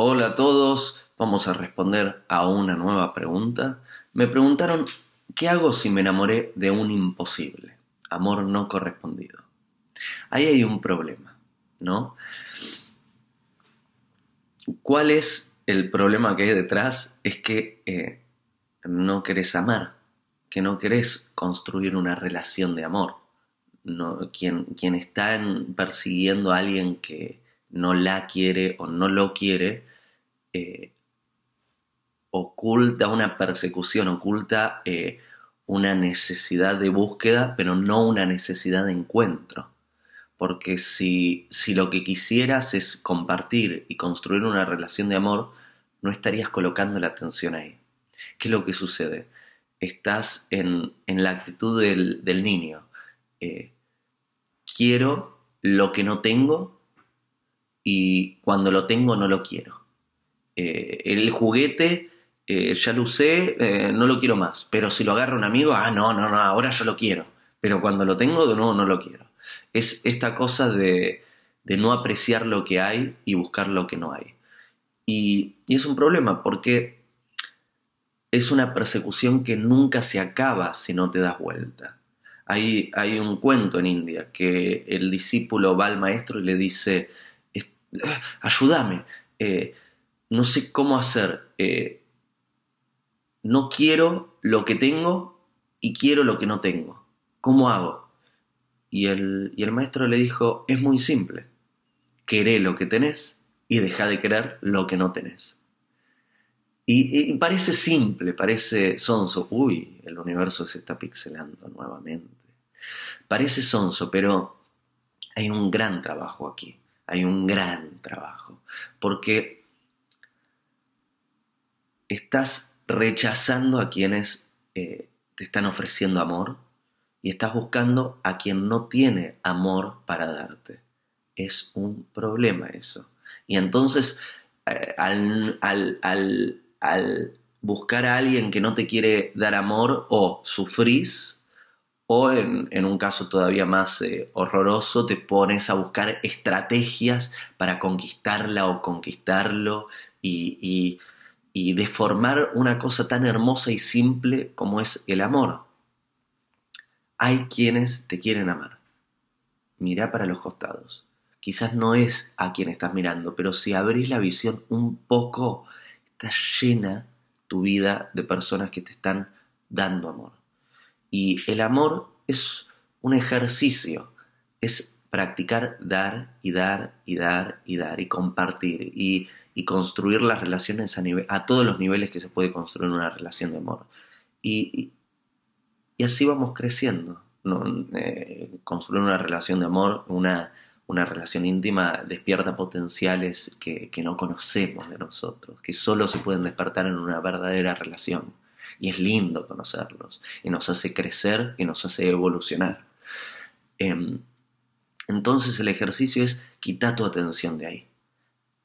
a todos, vamos a responder a una nueva pregunta. Me preguntaron, ¿qué hago si me enamoré de un imposible? Amor no correspondido. Ahí hay un problema, ¿no? ¿Cuál es el problema que hay detrás? Es que eh, no querés amar, que no querés construir una relación de amor. No, quien, quien está persiguiendo a alguien que no la quiere o no lo quiere, eh, oculta una persecución, oculta eh, una necesidad de búsqueda, pero no una necesidad de encuentro. Porque si, si lo que quisieras es compartir y construir una relación de amor, no estarías colocando la atención ahí. ¿Qué es lo que sucede? Estás en, la actitud del, niño. Eh, quiero lo que no tengo y cuando lo tengo no lo quiero. Eh, el juguete eh, ya lo usé, eh, no lo quiero más. Pero si lo agarra un amigo, ah, no, no, no, ahora yo lo quiero. Pero cuando lo tengo, de nuevo no lo quiero. Es esta cosa de, de no apreciar lo que hay y buscar lo que no hay. Y, y, es un problema porque es una persecución que nunca se acaba si no te das vuelta. Hay, hay un cuento en India que el discípulo va al maestro y le dice, ayúdame, no sé cómo hacer, eh, no quiero lo que tengo y quiero lo que no tengo, ¿cómo hago? Y el, y el maestro le dijo, es muy simple, queré lo que tenés y deja de querer lo que no tenés. Y, y, parece simple, parece sonso. Uy, el universo se está pixelando nuevamente. Parece sonso, pero hay un gran trabajo aquí hay un gran trabajo, porque estás rechazando a quienes eh, te están ofreciendo amor y estás buscando a quien no tiene amor para darte. Es un problema eso. Y entonces, eh, al, al buscar a alguien que no te quiere dar amor o sufrís, o en, un caso todavía más eh, horroroso, te pones a buscar estrategias para conquistarla o conquistarlo y, deformar una cosa tan hermosa y simple como es el amor. Hay quienes te quieren amar. Mira para los costados. Quizás no es a quien estás mirando, pero si abrís la visión un poco, está llena tu vida de personas que te están dando amor. Y el amor es un ejercicio, es practicar dar y dar y dar y dar y compartir y, construir las relaciones a, a, todos los niveles que se puede construir una relación de amor. Y, y, así vamos creciendo. Eh, construir una relación de amor, una, una relación íntima despierta potenciales que, que no conocemos de nosotros, que solo se pueden despertar en una verdadera relación y es lindo conocerlos y nos hace crecer y nos hace evolucionar. Em, entonces el ejercicio es quitar tu atención de ahí.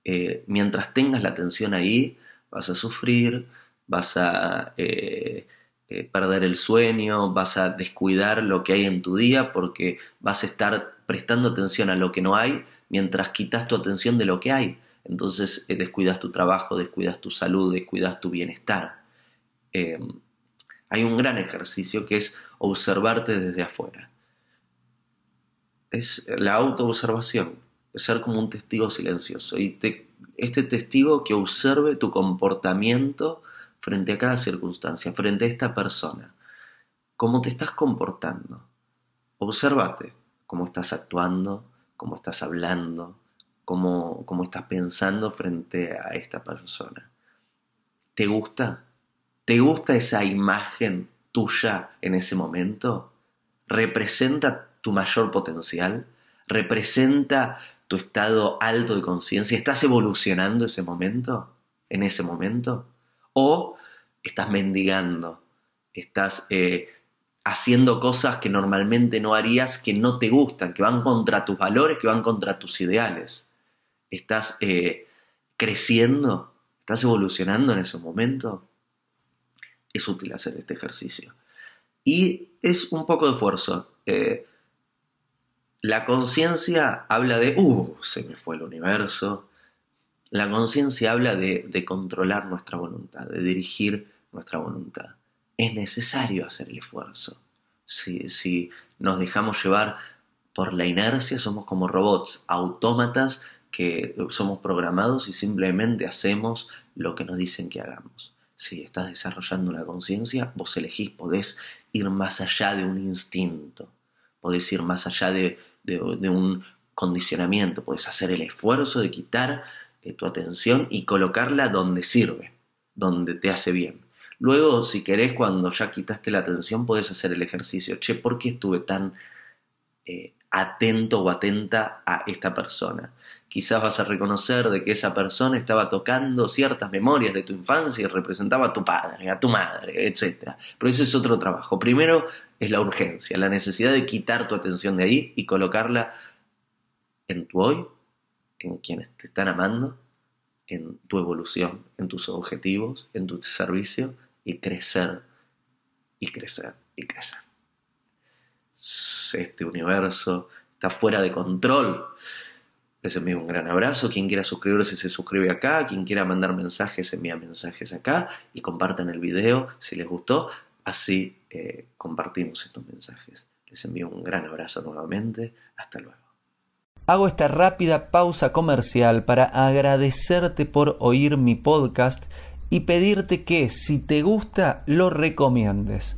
Eh, mientras tengas la atención ahí, vas a sufrir, vas a eh, eh, perder el sueño, vas a descuidar lo que hay en tu día porque vas a estar prestando atención a lo que no hay mientras quitas tu atención de lo que hay. Entonces descuidas tu trabajo, descuidas tu salud, descuidas tu bienestar. Hay un gran ejercicio que es observarte desde afuera. Es la autoobservación, ser como un testigo silencioso. Y este testigo que observe tu comportamiento frente a cada circunstancia, frente a esta persona. ¿Cómo te estás comportando? Obsérvate cómo estás actuando, cómo estás hablando, cómo, cómo estás pensando frente a esta persona. ¿Te gusta? ¿Te gusta esa imagen tuya en ese momento? ¿Representa tu mayor potencial? ¿Representa tu estado alto de conciencia? ¿Estás evolucionando ese momento? ¿En ese momento? ¿O estás mendigando? ¿Estás eh, haciendo cosas que normalmente no harías, que no te gustan, que van contra tus valores, que van contra tus ideales? ¿Estás eh, creciendo? ¿Estás evolucionando en ese momento? es útil hacer este ejercicio. Y es un poco de esfuerzo. Eh, la conciencia habla de, uh, se me fue el universo, La conciencia habla de, de controlar nuestra voluntad, de dirigir nuestra voluntad. Es necesario hacer el esfuerzo. Si, si nos dejamos llevar por la inercia, somos como robots, autómatas que somos programados y simplemente hacemos lo que nos dicen que hagamos. Si estás desarrollando una conciencia, vos elegís, podés ir más allá de un instinto, podés ir más allá de, un condicionamiento, podés hacer el esfuerzo de quitar eh, tu atención y colocarla donde sirve, donde te hace bien. Luego, si querés, cuando ya quitaste la atención, podés hacer el ejercicio. Che, ¿por qué estuve tan eh, atento o atenta a esta persona? Quizás vas a reconocer de que esa persona estaba tocando ciertas memorias de tu infancia y representaba a tu padre, a tu madre, etc. Pero ese es otro trabajo. Primero es la urgencia, la necesidad de quitar tu atención de ahí y colocarla en tu hoy, en quienes te están amando, en tu evolución, en tus objetivos, en tu servicio y crecer y crecer y crecer. Este universo está fuera de control. Les envío un gran abrazo. Quien quiera suscribirse se suscribe acá. Quien quiera mandar mensajes envía mensajes acá. Y compartan el video si les gustó. Así eh, compartimos estos mensajes. Les envío un gran abrazo nuevamente. Hasta luego. Hago esta rápida pausa comercial para agradecerte por oír mi podcast y pedirte que si te gusta lo recomiendes.